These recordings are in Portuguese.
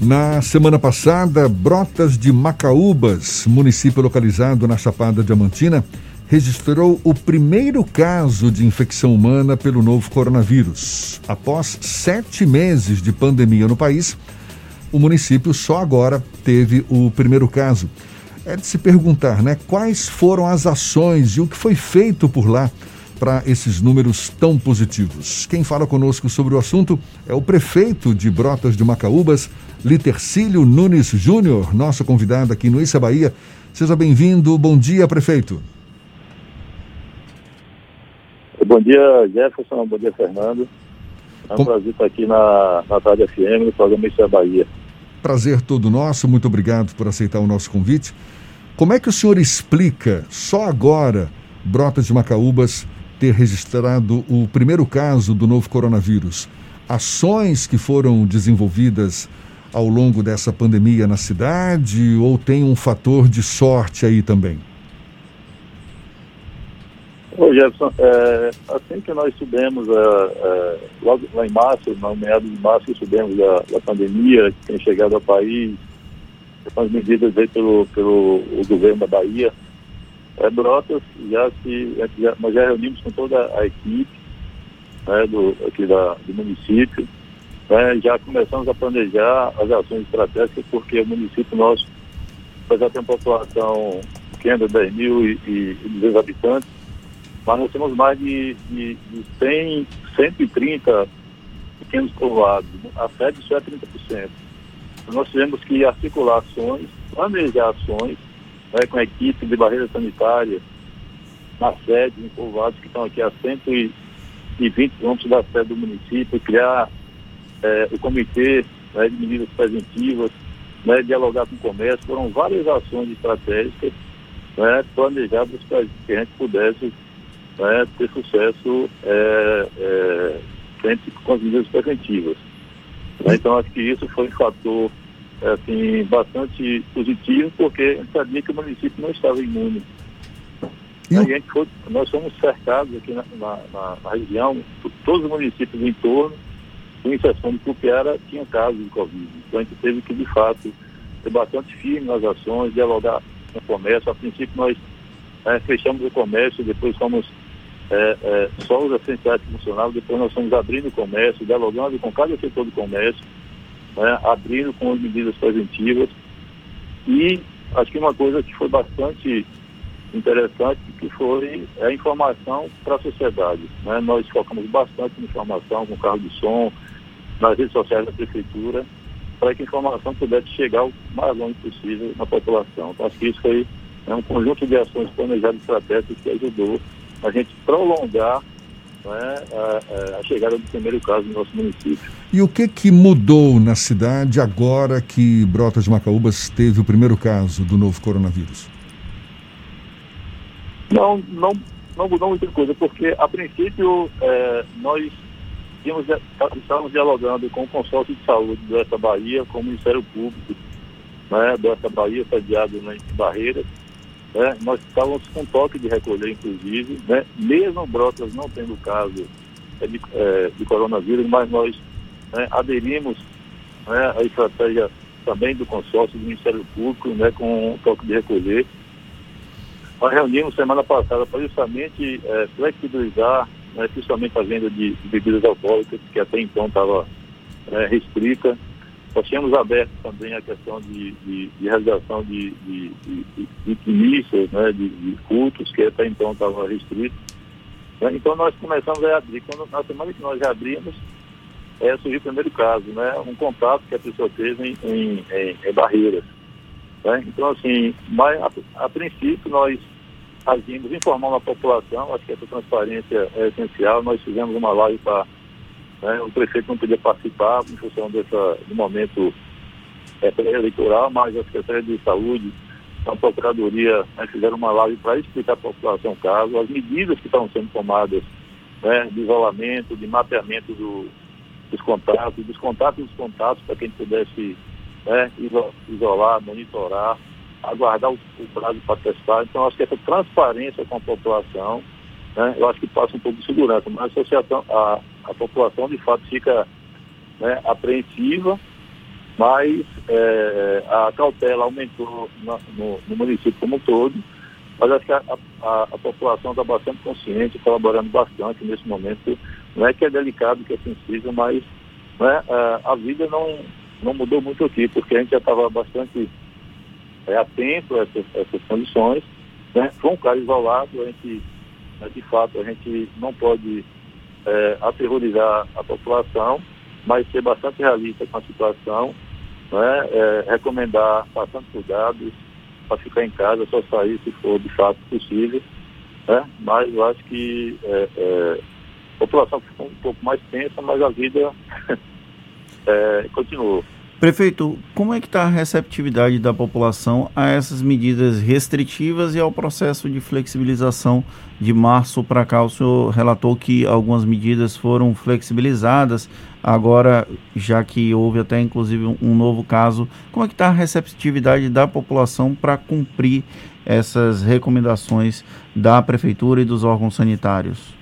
Na semana passada, Brotas de Macaúbas, município localizado na Chapada Diamantina, registrou o primeiro caso de infecção humana pelo novo coronavírus. Após sete meses de pandemia no país, o município só agora teve o primeiro caso. É de se perguntar, né? Quais foram as ações e o que foi feito por lá para esses números tão positivos? Quem fala conosco sobre o assunto é o prefeito de Brotas de Macaúbas, Litercílio Nunes Júnior, nosso convidado aqui no Issa Bahia. Seja bem-vindo. Bom dia, prefeito. Bom dia, Jefferson. Bom dia, Fernando. É um Com... prazer estar aqui na, na Tarde FM, no programa Issa Bahia. Prazer todo nosso. Muito obrigado por aceitar o nosso convite. Como é que o senhor explica, só agora, Brotas de Macaúbas ter registrado o primeiro caso do novo coronavírus? Ações que foram desenvolvidas ao longo dessa pandemia na cidade ou tem um fator de sorte aí também? Ô Jefferson, é, assim que nós soubemos, é, é, logo lá em março, no meados de março, soubemos da, da pandemia que tem chegado ao país, com as medidas aí pelo, pelo governo da Bahia, é, Brotas, já se, já, nós já reunimos com toda a equipe né, do, aqui da, do município, né, já começamos a planejar as ações estratégicas, porque o município nosso, de ter uma população pequena, 10 mil e, e, e habitantes, mas nós temos mais de, de, de 100, 130 pequenos povoados, a sede só é 30%. Nós tivemos que articular ações, planejar ações, né, com a equipe de barreira sanitária, na sede, em povoados que estão aqui a 120 quilômetros da sede do município, criar é, o comitê né, de medidas preventivas, né, dialogar com o comércio, foram várias ações estratégicas né, planejadas para que a gente pudesse né, ter sucesso é, é, sempre com as medidas preventivas. Né, então, acho que isso foi um fator assim, bastante positivo, porque a gente sabia que o município não estava imune. A gente foi, nós fomos cercados aqui na, na, na região, todos os municípios em torno, com exceção de Cupiara, tinha casos de Covid. Então a gente teve que, de fato, ser bastante firme nas ações, dialogar com o comércio. A princípio nós é, fechamos o comércio, depois fomos é, é, só os essenciais que funcionavam, depois nós fomos abrindo o comércio, dialogando com cada setor do comércio, né, abrindo com as medidas preventivas. E acho que uma coisa que foi bastante interessante que foi a informação para a sociedade. Né? Nós focamos bastante em informação com carro de som, nas redes sociais da prefeitura, para que a informação pudesse chegar o mais longe possível na população. Então, acho que isso foi né, um conjunto de ações planejadas estratégicas que ajudou a gente prolongar né, a, a, chegada do primeiro caso no nosso município. E o que que mudou na cidade agora que Brotas de Macaúbas teve o primeiro caso do novo coronavírus? Não, não, não mudou muita coisa, porque a princípio é, nós tínhamos, estávamos dialogando com o consórcio de saúde do Essa Bahia, com o Ministério Público né, do Essa Bahia, sediado em Barreiras. Né, nós estávamos com toque de recolher, inclusive, né, mesmo Brotas não tendo caso é, de, é, de coronavírus, mas nós né, aderimos né, à estratégia também do consórcio do Ministério Público, né, com toque de recolher. Nós reunimos semana passada para justamente é, flexibilizar, né, principalmente a venda de, de, bebidas alcoólicas, que até então estava restrita. Nós tínhamos aberto também a questão de, de, de realização de, de, de, de missas, né, de, de, cultos, que até então estava restrito. Né, então nós começamos a abrir. Quando, na semana que nós abrimos, é, surgiu o primeiro caso, né, um contato que a pessoa teve em, em, em, em barreiras. Né? Então, assim, mas a, a, princípio nós agimos informando a população, acho que essa transparência é essencial. Nós fizemos uma live para. Né, o prefeito não podia participar em função dessa, do momento é, eleitoral, mas a Secretaria de Saúde, a Procuradoria, né, fizeram uma live para explicar à população o caso, as medidas que estão sendo tomadas né, de isolamento, de mapeamento do, dos contatos, dos contatos dos contatos, para quem pudesse né, isolar, monitorar, aguardar o, o prazo para testar. Então, acho que essa transparência com a população, né, eu acho que passa um pouco de segurança, mas a, associação, a, a população, de fato, fica né, apreensiva mas é, a cautela aumentou no, no, no, município como um todo, mas acho que a, a, a população está bastante consciente, colaborando bastante nesse momento. Não é que é delicado, que é sensível, mas né, a, a vida não, não mudou muito aqui, porque a gente já estava bastante é, atento a essas, essas condições. Né? Foi um caso isolado, a gente, de fato, a gente não pode é, aterrorizar a população, mas ser bastante realista com a situação, né? é, recomendar bastante cuidados para ficar em casa, só sair se for de fato possível. Né? Mas eu acho que é, é, a população ficou um pouco mais tensa, mas a vida é, continuou. Prefeito, como é que está a receptividade da população a essas medidas restritivas e ao processo de flexibilização de março para cá? O senhor relatou que algumas medidas foram flexibilizadas, agora, já que houve até inclusive um novo caso, como é que está a receptividade da população para cumprir essas recomendações da Prefeitura e dos órgãos sanitários?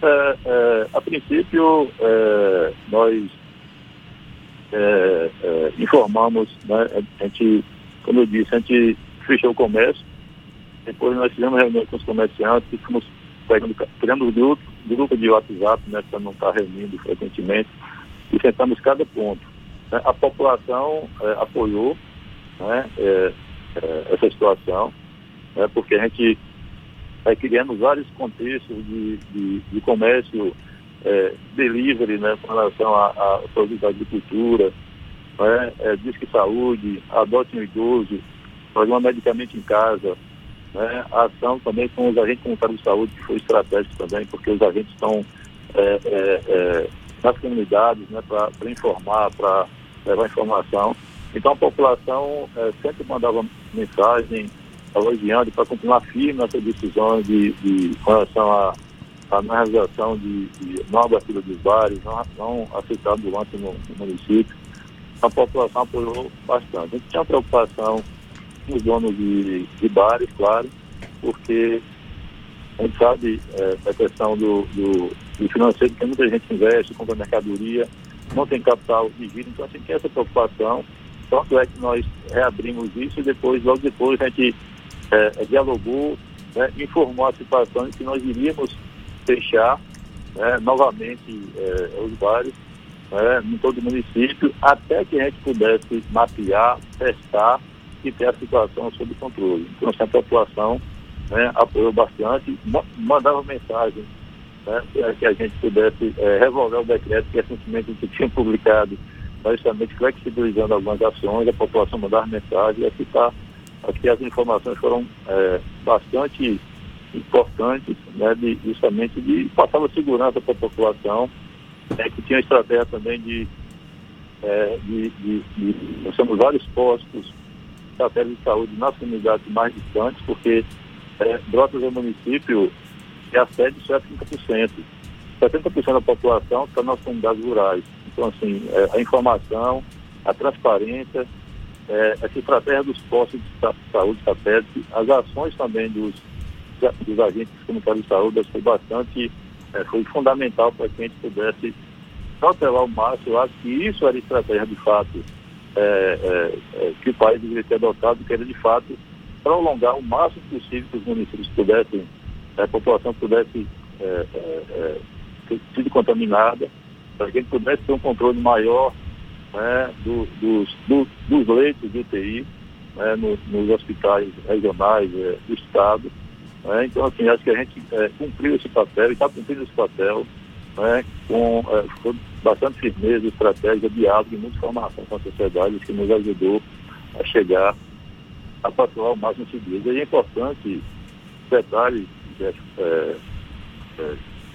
É, é, a princípio, é, nós é, é, informamos, né, a gente, como eu disse, a gente fechou o comércio, depois nós fizemos reunião com os comerciantes fomos pegando, criando grupo, grupo de WhatsApp, né, para não estar reunindo frequentemente, e sentamos cada ponto. Né, a população é, apoiou né, é, é, essa situação, né, porque a gente é, criando vários contextos de, de, de comércio é, delivery né, com relação a, a produtos da agricultura, né, é, Disque Saúde, Adote um Idoso, programa Medicamento em Casa, né, a ação também com os agentes comunitários de saúde, que foi estratégico também, porque os agentes estão é, é, é nas comunidades né, para informar, para levar informação. Então a população é, sempre mandava mensagem elogiando para continuar firme nessa decisão de, de com relação a a não realização de, de abertura dos bares, não, não aceitar ambulância no, no, município. A população apoiou bastante. A gente tinha preocupação com os donos de, de bares, claro, porque a gente sabe é, a questão do, do, do, financeiro, que muita gente investe, compra mercadoria, não tem capital de vida, então a gente tem essa preocupação. Tanto é que nós reabrimos isso e depois, logo depois, a gente é, dialogou, né, informou a situação de que nós iríamos fechar né, novamente é, os bares né, em todo o município, até que a gente pudesse mapear, testar e ter a situação sob controle. Então, essa população né, apoiou bastante, mandava mensagem né, para que a gente pudesse é, revogar o decreto que recentemente a gente tinha publicado, justamente flexibilizando algumas ações, a população mandava mensagem, aqui está, aqui as informações foram é, bastante importantes, né, de, justamente de passar uma segurança para a população, né, que tinha estratégia também de, é, de, de, de, nós temos vários postos, estratégias de saúde nas comunidades mais distantes, porque é, Brotas é município que a sede é 30%. 70% da população está nas comunidades rurais. Então, assim, é, a informação, a transparência, é, essa estratégia dos postos de saúde satélite, as ações também dos dos agentes comunitários de saúde foi bastante, é, foi fundamental para que a gente pudesse cautelar o máximo. Eu acho que isso era estratégia de fato é, é, é, que o país deveria ter adotado, que era de fato prolongar o máximo possível que os municípios pudessem, a população pudesse é, é, ter sido contaminada, para que a gente pudesse ter um controle maior né, do, dos, do, dos leitos de UTI né, no, nos hospitais regionais do Estado né? Então, assim, acho que a gente é, cumpriu esse papel e está cumprindo esse papel né, com é, bastante firmeza, estratégia, diálogo e muita informação com a sociedade que nos ajudou a chegar a patuar o máximo seguido. E é importante, detalhe, é, é,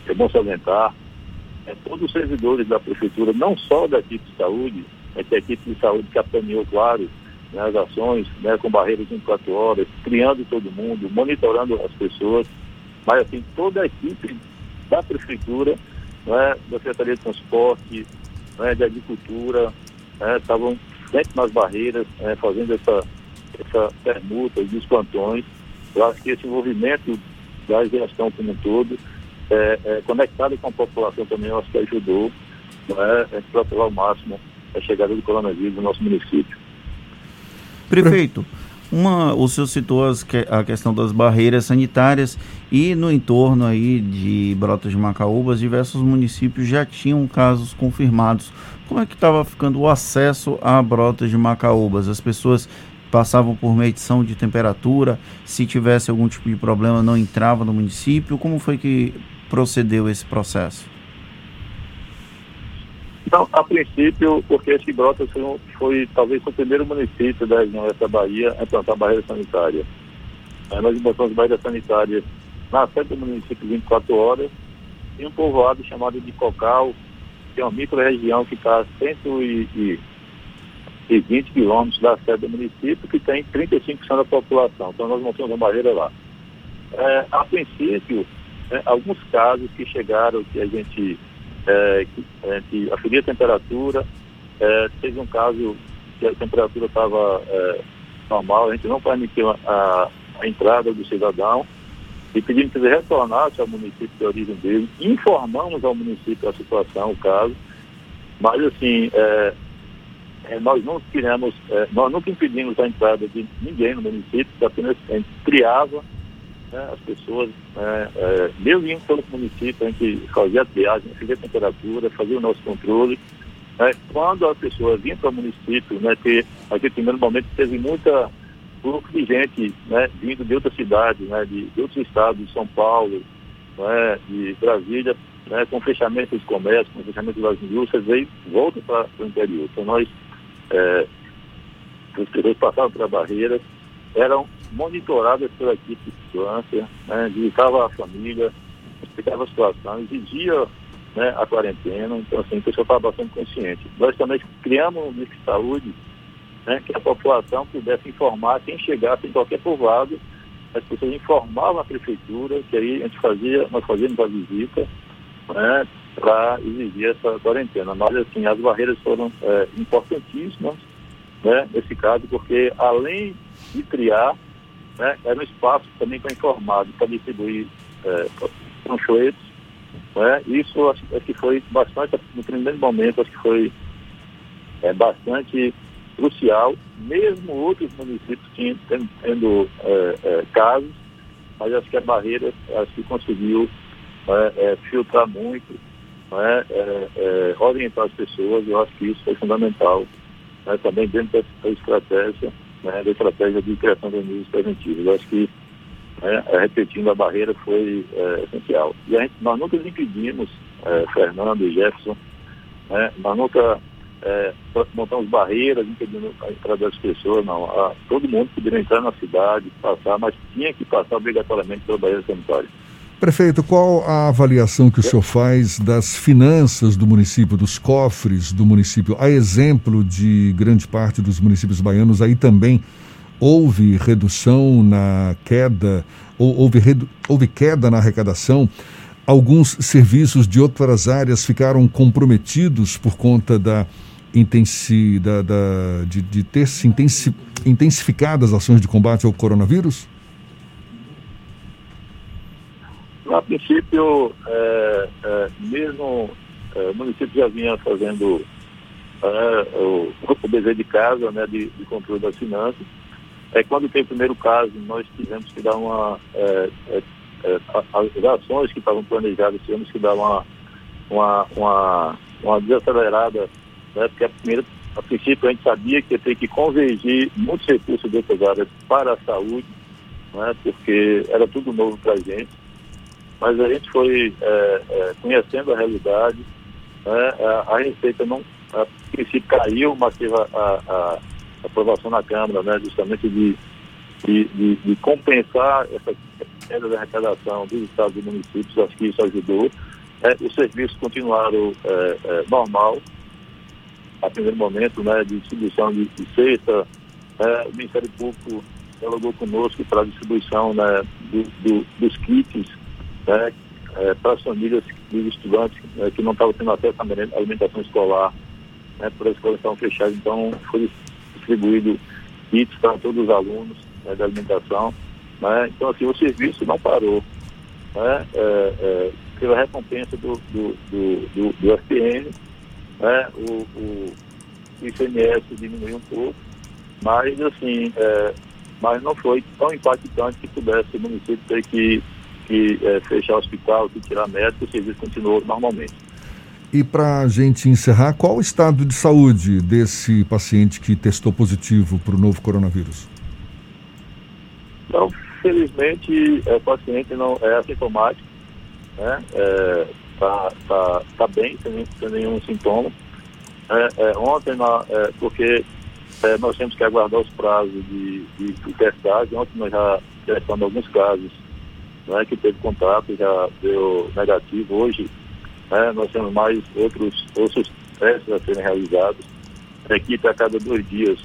é bom salientar, é, todos os servidores da prefeitura, não só da equipe de saúde, é que a equipe de saúde capitaneou, claro, né, as ações né, com barreiras de 24 horas, criando todo mundo, monitorando as pessoas, mas assim, toda a equipe da prefeitura, né, da Secretaria de Transporte, né, de Agricultura, né, estavam sempre nas barreiras, né, fazendo essa, essa permuta dos plantões. Eu acho que esse envolvimento da gestão como um todo, é, é, conectado com a população também, eu acho que ajudou. né, a gente ao máximo a chegada do coronavírus no nosso município. Prefeito, uma, o senhor citou as, a questão das barreiras sanitárias e no entorno aí de Brotas de Macaúbas, diversos municípios já tinham casos confirmados. Como é que estava ficando o acesso a Brotas de Macaúbas? As pessoas passavam por medição de temperatura, se tivesse algum tipo de problema não entrava no município. Como foi que procedeu esse processo? Então, a princípio, porque esse Brotas foi, foi, talvez o primeiro município da região da Bahia a implantar barreira sanitária. Aí nós implantamos barreira sanitária na sede do município 24 horas em um povoado chamado de Cocal, que é uma micro-região que está a 120 quilômetros da sede do município, que tem 35% da população. Então nós montamos uma barreira lá. É, a princípio, é, alguns casos que chegaram que a gente é, é, que aferia a temperatura. É, teve um caso que a temperatura estava é, normal, a gente não permitiu a, a, entrada do cidadão e pedimos que ele retornasse ao município de origem dele. Informamos ao município a situação, o caso, mas assim, é, é, nós não queremos, é, nós nunca impedimos a entrada de ninguém no município, apenas a gente criava né, as pessoas, né, é, mesmo indo pelo município, a gente fazia a triagem, fazia a temperatura, fazia o nosso controle. Né, quando a pessoa vinha para o município, né, que naquele primeiro momento teve muita grupo de gente né, vindo de outras cidades, né, de, de outros estados, de São Paulo, né, de Brasília, né, com fechamento dos comércios, com fechamento das indústrias, veio volta para o interior. Então nós, é, os pessoas passaram pela barreira, eram monitoradas pela equipe de vigilância, né, visitava a família, explicava a situação, exigia né, a quarentena, então assim, a pessoa estava bastante consciente. Nós também criamos um ministro de saúde, né, que a população pudesse informar quem chegasse em qualquer povoado, as pessoas informavam a prefeitura, que aí a gente fazia, nós fazíamos a visita, né, para exigir essa quarentena. Mas assim, as barreiras foram é, importantíssimas, né, nesse caso, porque além de criar, né, era um espaço também para informar, para distribuir é, panfletos. Né, isso acho, acho, que foi bastante, no primeiro momento, acho que foi é, bastante crucial, mesmo outros municípios tendo, tendo é, é, casos, mas acho que a barreira acho que conseguiu é, é filtrar muito, é, é, orientar as pessoas, eu acho que isso foi fundamental né, também dentro da estratégia né, da estratégia de criação de medidas preventivas. Eu acho que, né, repetindo, a barreira foi é, essencial. E gente, nós nunca impedimos, é, Fernando e Jefferson, né, nós nunca é, montamos barreiras impedindo a entrada das pessoas, não. A, todo mundo poderia entrar na cidade, passar, mas tinha que passar obrigatoriamente pela barreira sanitária. Prefeito, qual a avaliação que o senhor faz das finanças do município, dos cofres do município? A exemplo de grande parte dos municípios baianos, aí também houve redução na queda, ou houve, houve queda na arrecadação. Alguns serviços de outras áreas ficaram comprometidos por conta da intensidade de, de ter se intensificado as ações de combate ao coronavírus? A princípio, é, é, mesmo é, o município já vinha fazendo é, o, o dever de casa, né, de, de, controle das finanças. É, quando tem o primeiro caso, nós tivemos que dar uma. É, é, as ações que estavam planejadas, tivemos que dar uma, uma, uma, uma desacelerada, né, porque a primeira, a princípio a gente sabia que ia ter que convergir muitos recursos de outras áreas para a saúde, né, porque era tudo novo para a gente mas a gente foi é, é, conhecendo a realidade, né, a, a, receita não, a princípio caiu, mas teve a, a, a aprovação na Câmara, né, justamente de, de, de, de compensar essa queda da arrecadação dos estados e municípios, acho que isso ajudou. É, os serviços continuaram é, é, normal, a primeiro momento, né, de distribuição de, de cesta, é, o Ministério Público dialogou conosco para a distribuição né, do, do, dos kits né, é, para as famílias dos estudantes é, que não estavam tendo acesso à alimentação escolar, né, por as escolas estavam fechadas, então foi distribuído kits para todos os alunos né, da alimentação. Né, então, assim, o serviço não parou. Né, é, é, pela recompensa do, do, do, do, do FPN, né, o, o, o ICMS diminuiu um pouco, mas assim, é, mas não foi tão impactante que pudesse o município ter que, que é, fechar o hospital, que tirar médico, o serviço continuou normalmente. E para a gente encerrar, qual o estado de saúde desse paciente que testou positivo para o novo coronavírus? Então, felizmente, é, o paciente não é assintomático, né? É, tá, tá, tá bem, sem, sem nenhum sintoma. É, ontem, na, porque nós temos que aguardar os prazos de, de, de testagem, ontem nós já testamos alguns casos né, que teve contato, já deu negativo. Hoje, né, nós temos mais outros, outros testes a serem realizados. A equipe a cada dois dias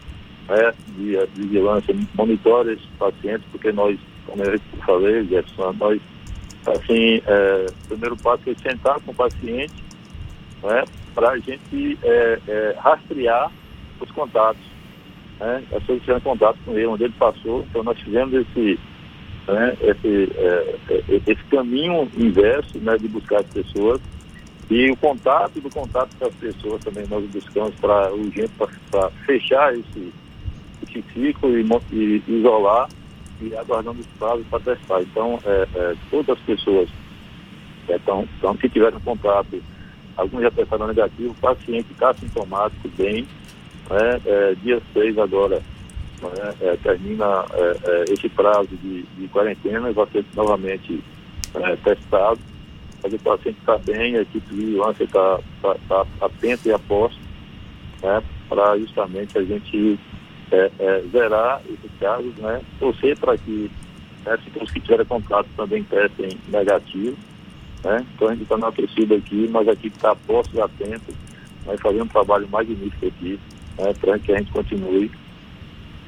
né, de, de vigilância monitora esses pacientes, porque nós, como eu falei, Jefferson, nós assim, é, o primeiro passo é sentar com o paciente né, para a gente é, é, rastrear os contatos. Né, as pessoas tiveram contato com ele, onde ele passou, então nós fizemos esse, né, esse, é, é, esse caminho inverso né, de buscar as pessoas e o contato do contato com as pessoas também nós buscamos para urgente para fechar esse, esse ciclo e, e isolar e aguardando os prazos para testar. Então, é, é, todas as pessoas é, tão, tão, que tiveram contato, alguns já testaram negativo, o paciente está sintomático bem, né, é, dia 6 agora né, é, termina é, é, esse prazo de, de quarentena e vai ser novamente testado. Mas o paciente está bem, a equipe de está tá, tá atenta e aposta né, para justamente a gente é, é, zerar esses casos, né? Torcer para que né, as pessoas que tiverem contato também testem negativo, né? Então a gente está na torcida aqui, mas aqui está postos e atento, vai fazer um trabalho magnífico aqui, né? Para que a gente continue,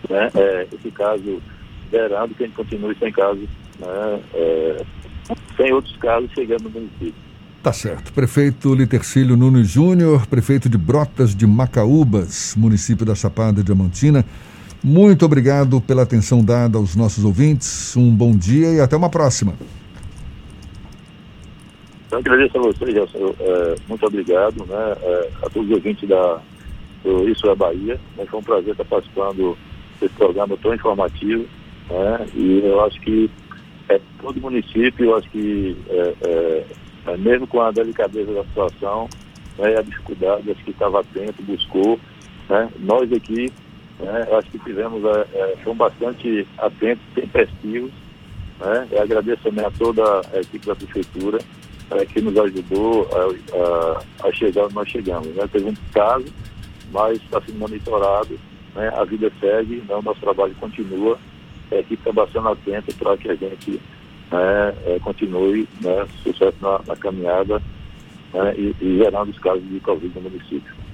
né? É, esse caso zerando, que a gente continue sem casos, né? É, sem outros casos chegando no município. Tá certo. Prefeito Litercílio Nunes Júnior, prefeito de Brotas de Macaúbas, município da Chapada Diamantina. Muito obrigado pela atenção dada aos nossos ouvintes. Um bom dia e até uma próxima. Eu agradeço a vocês, Gelson. É, muito obrigado né, é, a todos os ouvintes da, Isso é Bahia. Foi um prazer estar participando desse programa tão informativo. Né, e eu acho que é, todo município, eu acho que é, é é, mesmo com a delicadeza da situação, né, a dificuldade, acho que estava atento, buscou. Né, nós aqui, né, acho que tivemos, é, é, fomos bastante atentos, tempestivos. Né, eu agradeço também a toda a equipe da Prefeitura é, que nos ajudou a, a, a, chegar onde nós chegamos. Né. Teve um caso, mas está sendo monitorado, né, a vida segue, né, o nosso trabalho continua. A equipe está bastante atenta para que a gente né, é, continue né, sucesso na, na caminhada né, e, e gerando os casos de Covid no município.